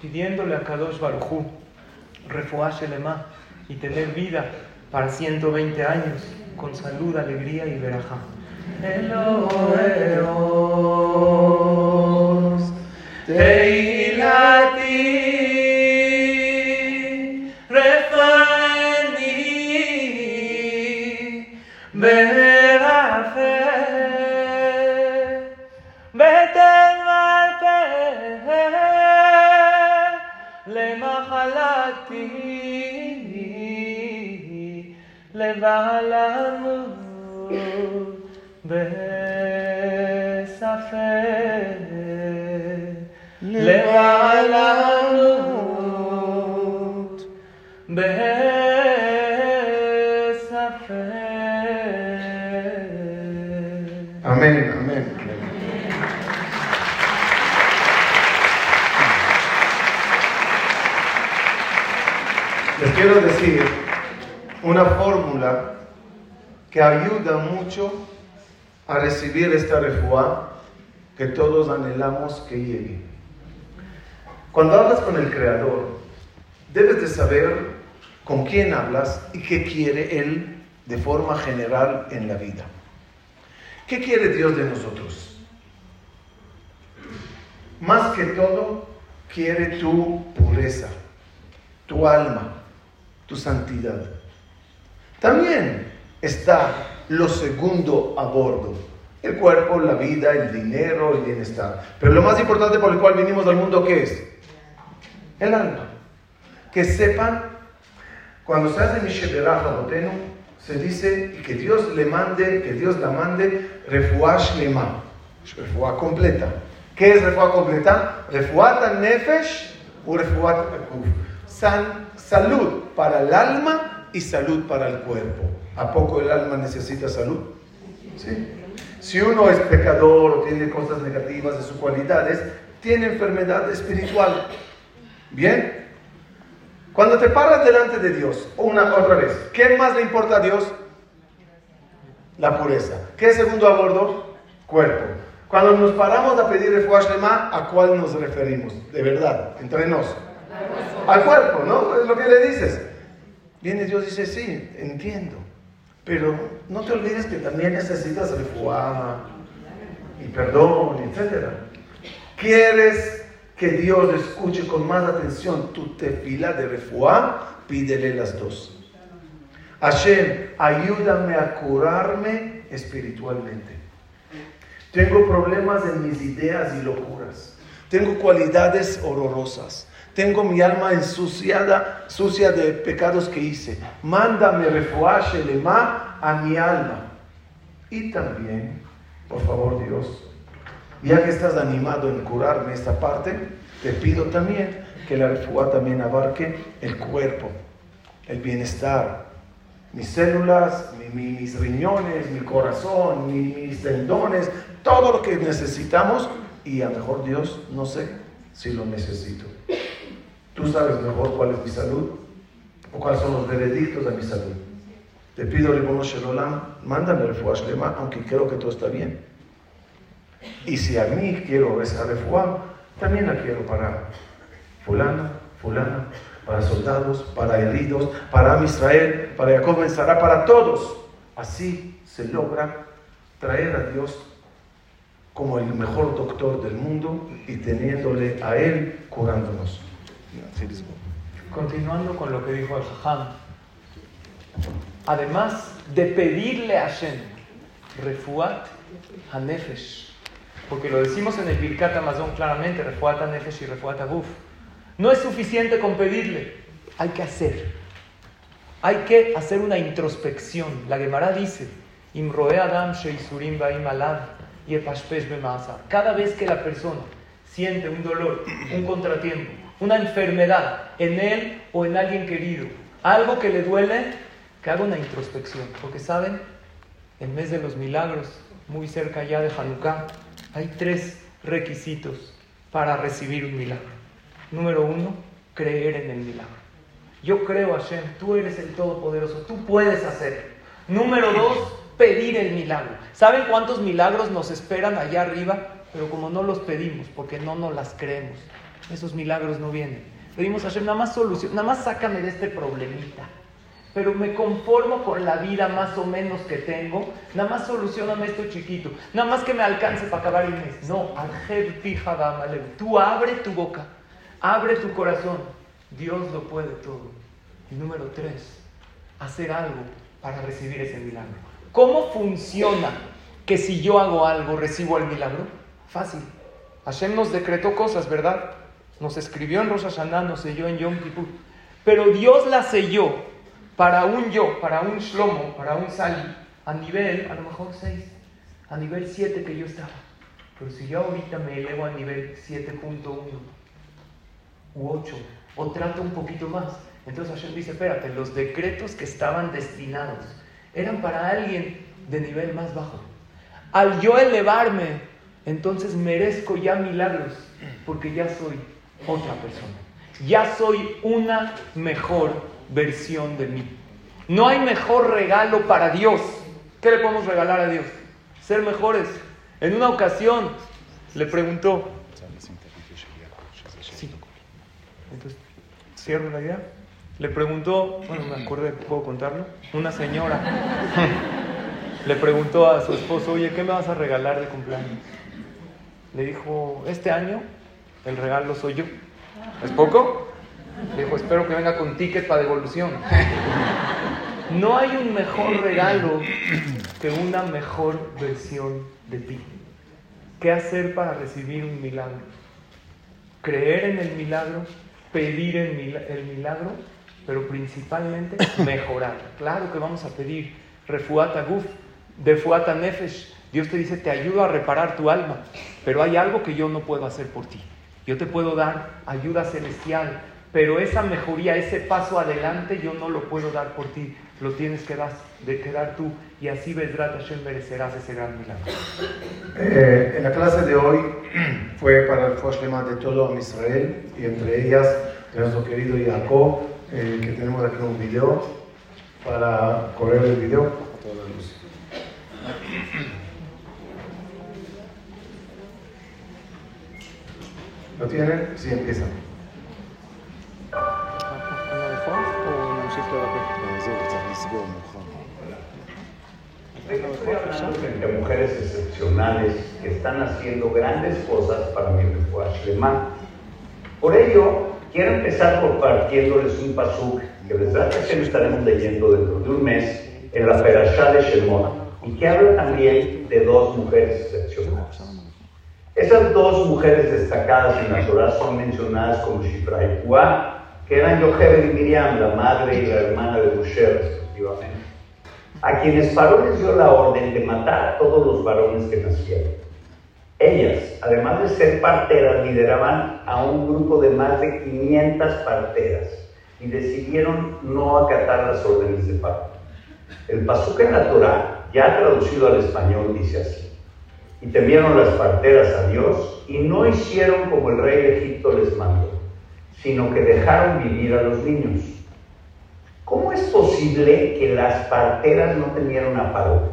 B: pidiéndole a Kadosh Barujú, Lema y tener vida para 120 años con salud, alegría y verajá. Eloheos, Teilati.
A: llega la Les quiero decir una forma que ayuda mucho a recibir esta refuá que todos anhelamos que llegue. Cuando hablas con el Creador, debes de saber con quién hablas y qué quiere Él de forma general en la vida. ¿Qué quiere Dios de nosotros? Más que todo, quiere tu pureza, tu alma, tu santidad. También está lo segundo a bordo. El cuerpo, la vida, el dinero, el bienestar. Pero lo más importante por el cual vinimos al mundo, ¿qué es? El alma. Que sepan, cuando se hace Mishederaja Botenu, se dice que Dios le mande, que Dios la mande, refuash lema, refuá completa. ¿Qué es refuá completa? Refuata nefesh o refuat San, salud para el alma y salud para el cuerpo. ¿A poco el alma necesita salud? Sí. Si uno es pecador o tiene cosas negativas de sus cualidades, tiene enfermedad espiritual. ¿Bien? Cuando te paras delante de Dios, una otra vez, ¿qué más le importa a Dios? La pureza. ¿Qué segundo a? Cuerpo. Cuando nos paramos a pedir el Lema, ¿a cuál nos referimos? De verdad, entre nos. Al cuerpo, ¿no? Es lo que le dices. Viene Dios y dice, sí, entiendo. Pero no te olvides que también necesitas refuá y perdón, etc. ¿Quieres que Dios escuche con más atención tu tefila de refuá? Pídele las dos. Hashem, ayúdame a curarme espiritualmente. Tengo problemas en mis ideas y locuras. Tengo cualidades horrorosas. Tengo mi alma ensuciada, sucia de pecados que hice. Mándame refuaje lema a mi alma. Y también, por favor Dios, ya que estás animado en curarme esta parte, te pido también que la refuá también abarque el cuerpo, el bienestar, mis células, mis riñones, mi corazón, mis tendones, todo lo que necesitamos y a mejor Dios no sé si lo necesito. Tú sabes mejor cuál es mi salud o cuáles son los veredictos de mi salud. Te pido, Ribono Shelolam, mándame el Lema, aunque creo que todo está bien. Y si a mí quiero esa refuá, también la quiero para fulano, fulana, para soldados, para heridos, para Israel, para Jacob estará para todos. Así se logra traer a Dios como el mejor doctor del mundo y teniéndole a Él curándonos.
B: Continuando con lo que dijo Al-Jajam, además de pedirle a Hashem, refuat hanefesh, porque lo decimos en el Birkat Amazon claramente, refuat hanefesh y refuat aguf, no es suficiente con pedirle, hay que hacer. Hay que hacer una introspección. La Gemara dice, Imroe Adam Sheisurim Baim Alad Cada vez que la persona siente un dolor, un contratiempo, una enfermedad en él o en alguien querido, algo que le duele, que haga una introspección. Porque saben, en mes de los milagros, muy cerca ya de Hanukkah, hay tres requisitos para recibir un milagro. Número uno, creer en el milagro. Yo creo, Hashem, tú eres el Todopoderoso, tú puedes hacer. Número dos, pedir el milagro. ¿Saben cuántos milagros nos esperan allá arriba? Pero como no los pedimos, porque no nos las creemos, esos milagros no vienen. Pedimos a Hashem, nada más solución, nada más sácame de este problemita. pero me conformo con la vida más o menos que tengo. Nada más solucioname esto chiquito. Nada más que me alcance para acabar el mes. No, tú abre tu boca, abre tu corazón. Dios lo puede todo. Y número tres, hacer algo para recibir ese milagro. ¿Cómo funciona que si yo hago algo recibo el milagro? Fácil. Hashem nos decretó cosas, ¿verdad? Nos escribió en Rosh Hashanah, nos selló en Yom Kippur. Pero Dios la selló para un yo, para un Shlomo, para un Sali, a nivel, a lo mejor 6, a nivel 7 que yo estaba. Pero si yo ahorita me elevo a nivel 7.1 u 8, o trato un poquito más, entonces Hashem dice, espérate, los decretos que estaban destinados eran para alguien de nivel más bajo. Al yo elevarme, entonces merezco ya milagros, porque ya soy otra persona. Ya soy una mejor versión de mí. No hay mejor regalo para Dios. ¿Qué le podemos regalar a Dios? Ser mejores. En una ocasión le preguntó. Entonces, cierro la idea. Le preguntó, bueno, me acordé, ¿puedo contarlo? Una señora le preguntó a su esposo, oye, ¿qué me vas a regalar de cumpleaños? Le dijo, este año el regalo soy yo. ¿Es poco? dijo, espero que venga con ticket para devolución. No hay un mejor regalo que una mejor versión de ti. ¿Qué hacer para recibir un milagro? Creer en el milagro, pedir el milagro, pero principalmente mejorar. Claro que vamos a pedir refuata guf, defuata nefesh. Dios te dice, te ayudo a reparar tu alma, pero hay algo que yo no puedo hacer por ti. Yo te puedo dar ayuda celestial, pero esa mejoría, ese paso adelante, yo no lo puedo dar por ti, lo tienes que dar, de, tú, y así Bedrat Hashem merecerás ese gran milagro.
A: Eh, en la clase de hoy fue para el Foshlema de todo Israel, y entre ellas de nuestro querido Jacob, eh, que tenemos aquí un video, para correr el video. ¿Lo tienen? Sí, empieza.
D: Entre mujeres excepcionales que están haciendo grandes cosas para mi refugio Por ello, quiero empezar compartiéndoles un pasuk que que estaremos leyendo dentro de un mes en la Perashá de Shemot y que habla también de dos mujeres excepcionales. Esas dos mujeres destacadas en la Torah son mencionadas como Shifra y Puah, que eran Yochebed y Miriam, la madre y la hermana de Moshe, respectivamente, a quienes Paró les dio la orden de matar a todos los varones que nacieron. Ellas, además de ser parteras, lideraban a un grupo de más de 500 parteras y decidieron no acatar las órdenes de parto. El pasuk en la Torah, ya traducido al español, dice así. Y temieron las parteras a Dios y no hicieron como el rey de Egipto les mandó sino que dejaron vivir a los niños. ¿Cómo es posible que las parteras no tenieran a paro?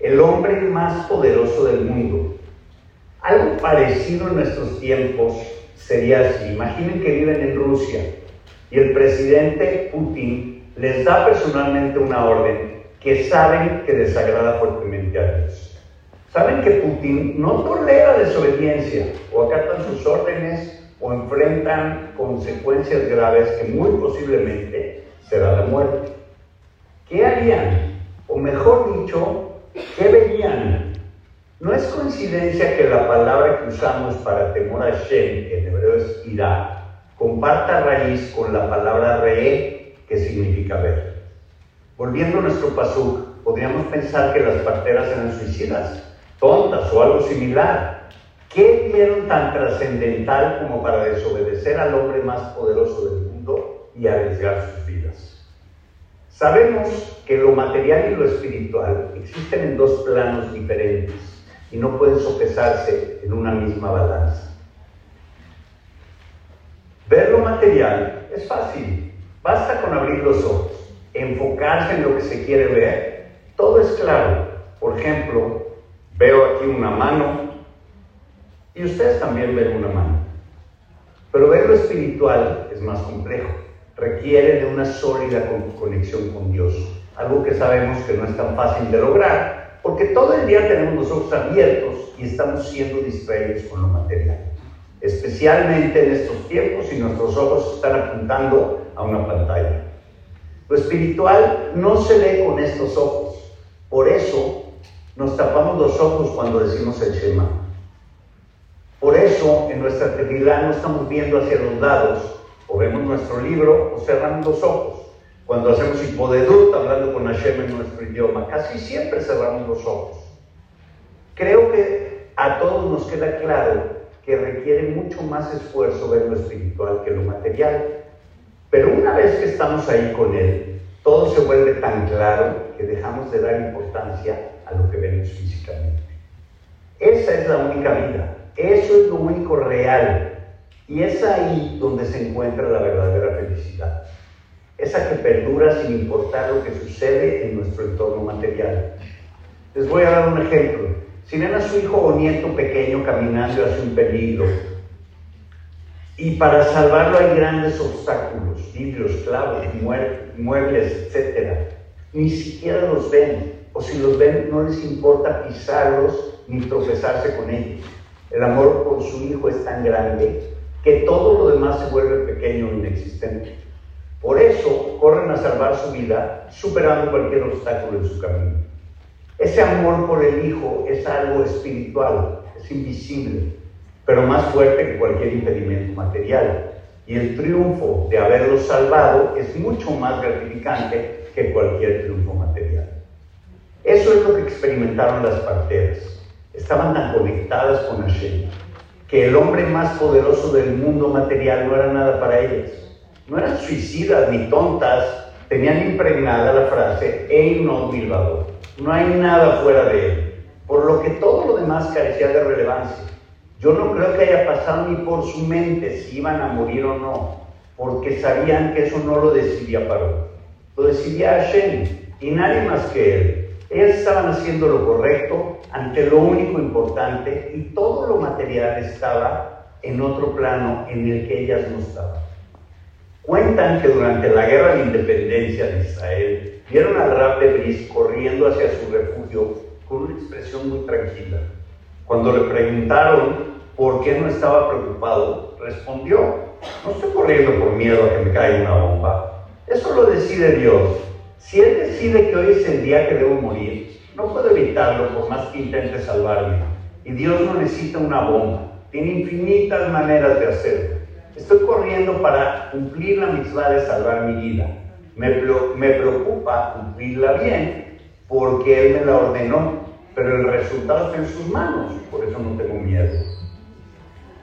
D: El hombre más poderoso del mundo. Algo parecido en nuestros tiempos sería así. Imaginen que viven en Rusia y el presidente Putin les da personalmente una orden que saben que desagrada fuertemente a Dios. Saben que Putin no tolera desobediencia o acatan sus órdenes o enfrentan consecuencias graves que muy posiblemente será la muerte. ¿Qué harían? O mejor dicho, ¿qué verían? No es coincidencia que la palabra que usamos para temor a Shem, que en hebreo es irá, comparta raíz con la palabra re, que significa ver. Volviendo a nuestro pasuk, podríamos pensar que las parteras eran suicidas, tontas o algo similar, ¿Qué vieron tan trascendental como para desobedecer al hombre más poderoso del mundo y arriesgar sus vidas? Sabemos que lo material y lo espiritual existen en dos planos diferentes y no pueden sopesarse en una misma balanza. Ver lo material es fácil, basta con abrir los ojos, enfocarse en lo que se quiere ver, todo es claro. Por ejemplo, veo aquí una mano, y ustedes también ven una mano. Pero ver lo espiritual es más complejo. requiere de una sólida conexión con Dios, algo que sabemos que no es tan fácil de lograr, porque todo el día tenemos los ojos abiertos y estamos siendo distraídos con lo material, especialmente en estos tiempos y nuestros ojos están apuntando a una pantalla. Lo espiritual no se ve con estos ojos, por eso nos tapamos los ojos cuando decimos el Shema. Por eso en nuestra actividad no estamos viendo hacia los lados, o vemos nuestro libro, o cerramos los ojos. Cuando hacemos hipodedut, hablando con Hashem en nuestro idioma, casi siempre cerramos los ojos. Creo que a todos nos queda claro que requiere mucho más esfuerzo ver lo espiritual que lo material. Pero una vez que estamos ahí con Él, todo se vuelve tan claro que dejamos de dar importancia a lo que vemos físicamente. Esa es la única vida. Eso es lo único real. Y es ahí donde se encuentra la verdadera felicidad. Esa que perdura sin importar lo que sucede en nuestro entorno material. Les voy a dar un ejemplo. Si ven a su hijo o nieto pequeño caminando hacia un peligro y para salvarlo hay grandes obstáculos, vidrios, clavos, muebles, etc. Ni siquiera los ven, o si los ven no les importa pisarlos ni tropezarse con ellos. El amor por su hijo es tan grande que todo lo demás se vuelve pequeño e inexistente. Por eso corren a salvar su vida superando cualquier obstáculo en su camino. Ese amor por el hijo es algo espiritual, es invisible, pero más fuerte que cualquier impedimento material. Y el triunfo de haberlo salvado es mucho más gratificante que cualquier triunfo material. Eso es lo que experimentaron las parteras estaban tan conectadas con Hashem que el hombre más poderoso del mundo material no era nada para ellas. No eran suicidas ni tontas, tenían impregnada la frase Ein no no hay nada fuera de él, por lo que todo lo demás carecía de relevancia. Yo no creo que haya pasado ni por su mente si iban a morir o no, porque sabían que eso no lo decidía Paró, lo decidía Hashem y nadie más que él. Ellas estaban haciendo lo correcto ante lo único importante y todo lo material estaba en otro plano en el que ellas no estaban. Cuentan que durante la guerra de independencia de Israel vieron al rab de corriendo hacia su refugio con una expresión muy tranquila. Cuando le preguntaron por qué no estaba preocupado, respondió, no estoy corriendo por miedo a que me caiga una bomba. Eso lo decide Dios. Si Él decide que hoy es el día que debo morir, no puedo evitarlo por más que intente salvarme. Y Dios no necesita una bomba, tiene infinitas maneras de hacerlo. Estoy corriendo para cumplir la mitzvah de salvar mi vida. Me, me preocupa cumplirla bien porque Él me la ordenó, pero el resultado está en sus manos, por eso no tengo miedo.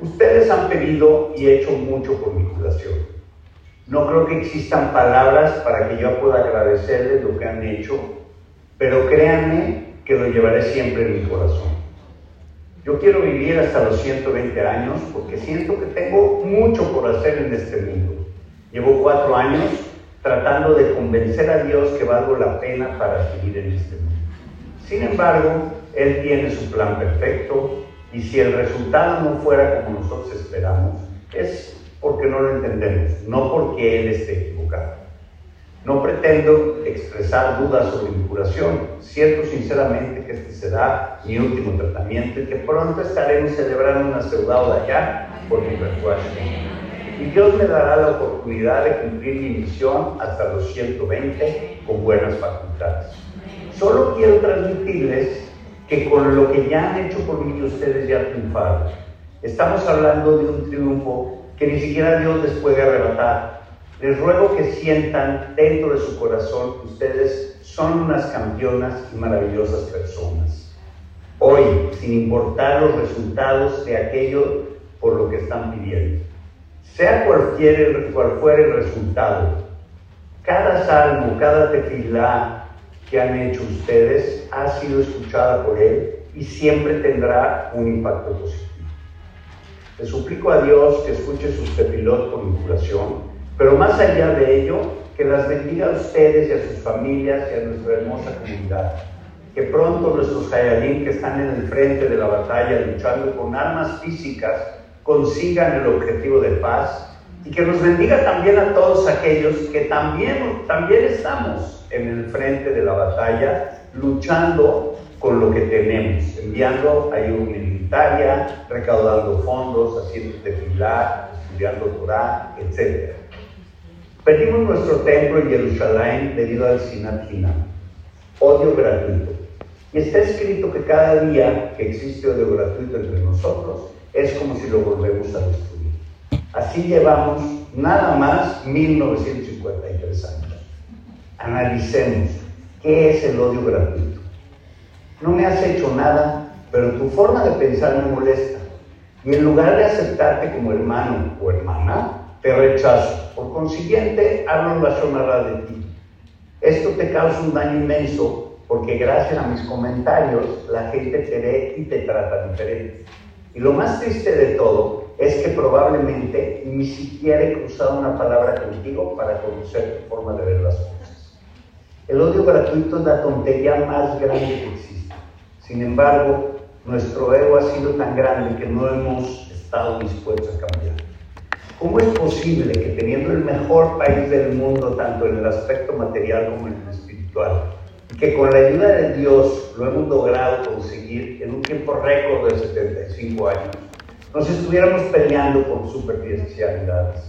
D: Ustedes han pedido y hecho mucho por mi curación. No creo que existan palabras para que yo pueda agradecerles lo que han hecho, pero créanme que lo llevaré siempre en mi corazón. Yo quiero vivir hasta los 120 años porque siento que tengo mucho por hacer en este mundo. Llevo cuatro años tratando de convencer a Dios que valgo la pena para vivir en este mundo. Sin embargo, Él tiene su plan perfecto y si el resultado no fuera como nosotros esperamos, es porque no lo entendemos, no porque Él esté equivocado. No pretendo expresar dudas sobre mi curación. Siento sinceramente que este será mi último tratamiento y que pronto estaremos celebrando una de allá por mi refuerzo. Y Dios me dará la oportunidad de cumplir mi misión hasta los 120 con buenas facultades. Solo quiero transmitirles que con lo que ya han hecho por mí ustedes ya triunfaron. Estamos hablando de un triunfo que ni siquiera Dios les puede arrebatar. Les ruego que sientan dentro de su corazón que ustedes son unas campeonas y maravillosas personas. Hoy, sin importar los resultados de aquello por lo que están pidiendo. Sea cual, cual fuera el resultado, cada salmo, cada tefilá que han hecho ustedes ha sido escuchada por Él y siempre tendrá un impacto positivo. Le suplico a Dios que escuche sus tefilot con curación, pero más allá de ello, que las bendiga a ustedes y a sus familias y a nuestra hermosa comunidad. Que pronto nuestros Hayalim que están en el frente de la batalla luchando con armas físicas consigan el objetivo de paz y que nos bendiga también a todos aquellos que también, también estamos en el frente de la batalla, luchando con lo que tenemos, enviando ayuda humanitaria, recaudando fondos, haciendo tefilar, estudiando Torah, etc. Perdimos nuestro templo en Jerusalén debido al Sinat odio gratuito. Y está escrito que cada día que existe odio gratuito entre nosotros es como si lo volvemos a destruir. Así llevamos nada más 1953 años. Analicemos qué es el odio gratuito. No me has hecho nada, pero tu forma de pensar me molesta. Y en lugar de aceptarte como hermano o hermana, te rechazo. Por consiguiente, hablo la sonará de ti. Esto te causa un daño inmenso porque gracias a mis comentarios la gente te ve y te trata diferente. Y lo más triste de todo es que probablemente ni siquiera he cruzado una palabra contigo para conocer tu forma de ver las cosas. El odio gratuito es la tontería más grande que existe. Sin embargo, nuestro ego ha sido tan grande que no hemos estado dispuestos a cambiar. ¿Cómo es posible que teniendo el mejor país del mundo, tanto en el aspecto material como en el espiritual, que con la ayuda de Dios lo hemos logrado conseguir en un tiempo récord de 75 años, nos estuviéramos peleando por superficialidades?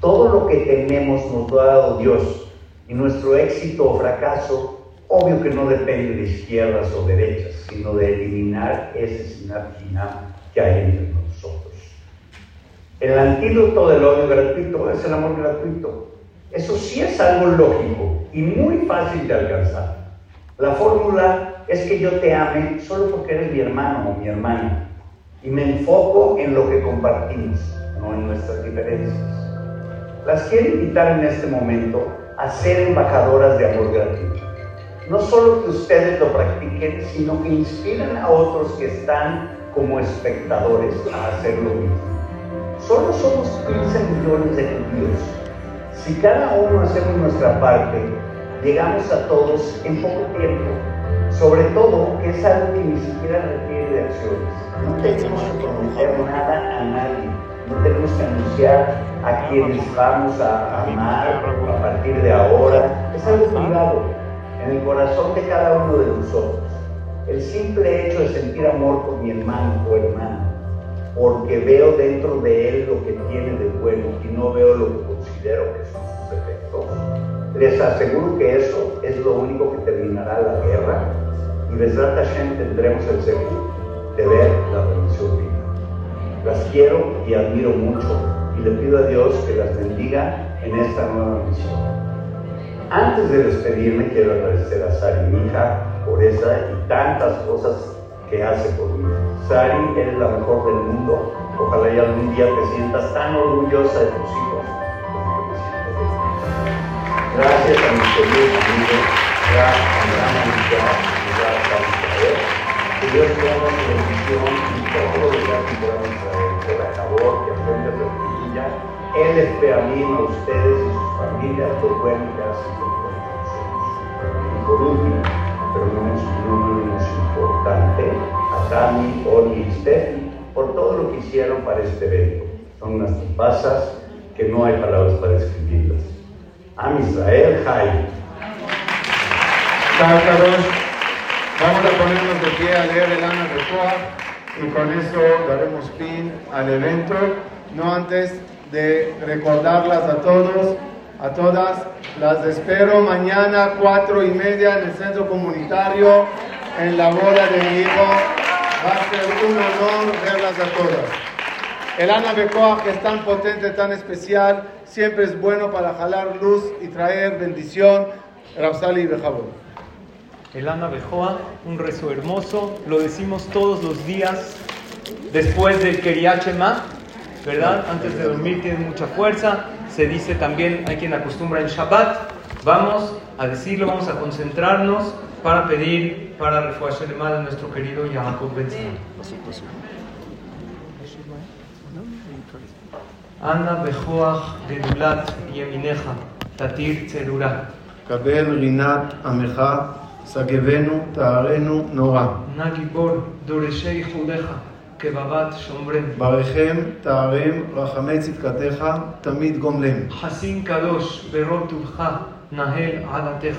D: Todo lo que tenemos nos lo ha dado Dios y nuestro éxito o fracaso, obvio que no depende de izquierdas o derechas, sino de eliminar ese sinarquina que hay entre nosotros. El antídoto del odio gratuito es el amor gratuito. Eso sí es algo lógico y muy fácil de alcanzar. La fórmula es que yo te ame solo porque eres mi hermano o mi hermana y me enfoco en lo que compartimos, no en nuestras diferencias. Las quiero invitar en este momento a ser embajadoras de amor gratuito. No solo que ustedes lo practiquen, sino que inspiren a otros que están como espectadores a hacer lo mismo. Solo somos 15 millones de judíos. Si cada uno hacemos nuestra parte, llegamos a todos en poco tiempo. Sobre todo, que es algo que ni siquiera requiere de acciones. No tenemos que prometer nada a nadie. No tenemos que anunciar a quienes vamos a amar a partir de ahora. Es algo privado, en el corazón de cada uno de nosotros. El simple hecho de sentir amor por mi hermano o hermana porque veo dentro de él lo que tiene de bueno y no veo lo que considero que son sus defectos. Les aseguro que eso es lo único que terminará la guerra y Besrat Hashem tendremos el seguro de ver la bendición divina. Las quiero y admiro mucho y le pido a Dios que las bendiga en esta nueva misión. Antes de despedirme, quiero agradecer a Sari, mi hija, por esa y tantas cosas que hace por mí. Sari, eres la mejor del mundo. Ojalá y algún día te sientas tan orgullosa de tus hijos. Gracias a mis queridos amigos, gracias a gran amistad, gracias a. Que Dios ponga su bendición y todo lo que hace por Israel, que la acabó, que aprende a repetilla. Él les ve a mí, a ustedes y sus familias, por nosotros. Por último, pero no es, no menos importante, a Tami, Oli y Steffi por todo lo que hicieron para este evento. Son unas tipazas que no hay palabras para describirlas. Am Israel Jai.
A: Vamos a ponernos de pie a leer el Ana de y con eso daremos fin al evento. No antes de recordarlas a todos, a todas, las espero mañana cuatro y media en el centro comunitario en la boda de mi hijo. Va a ser un honor verlas a todas. El Ana Becoa, que es tan potente, tan especial, siempre es bueno para jalar luz y traer bendición. Rapsali y Bejabón.
B: El Ana Bejoa, un rezo hermoso, lo decimos todos los días después del Keriachema, ¿verdad? Antes de dormir tiene mucha fuerza. Se dice también, hay quien acostumbra en Shabbat. Vamos a decirlo, vamos a concentrarnos para pedir para refuerzo de nuestro querido Jacob Ben Ana bejoach gedulat yemineja, tatir tzerura.
A: Kabel rinat amecha, sagevenu ta'arenu nora.
B: Nagibor doreshei judeja, כבבת שומרנו.
A: ברכם, תארם, רחמי צדקתך, תמיד גומלם.
B: חסין קדוש ברוב טובך, נהל עדתך.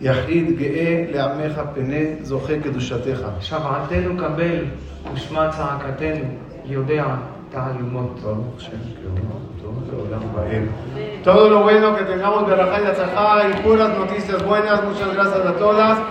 A: יחיד גאה לעמך פנה, זוכה קדושתך.
B: שפעתנו קבל ושמע צעקתנו, יודע תעלומות.
A: ברוך שם כהונו, טוב לעולם ועד. Todo lo bueno que tengamos de Rajay y Atzajá y puras noticias buenas. Muchas gracias a todas.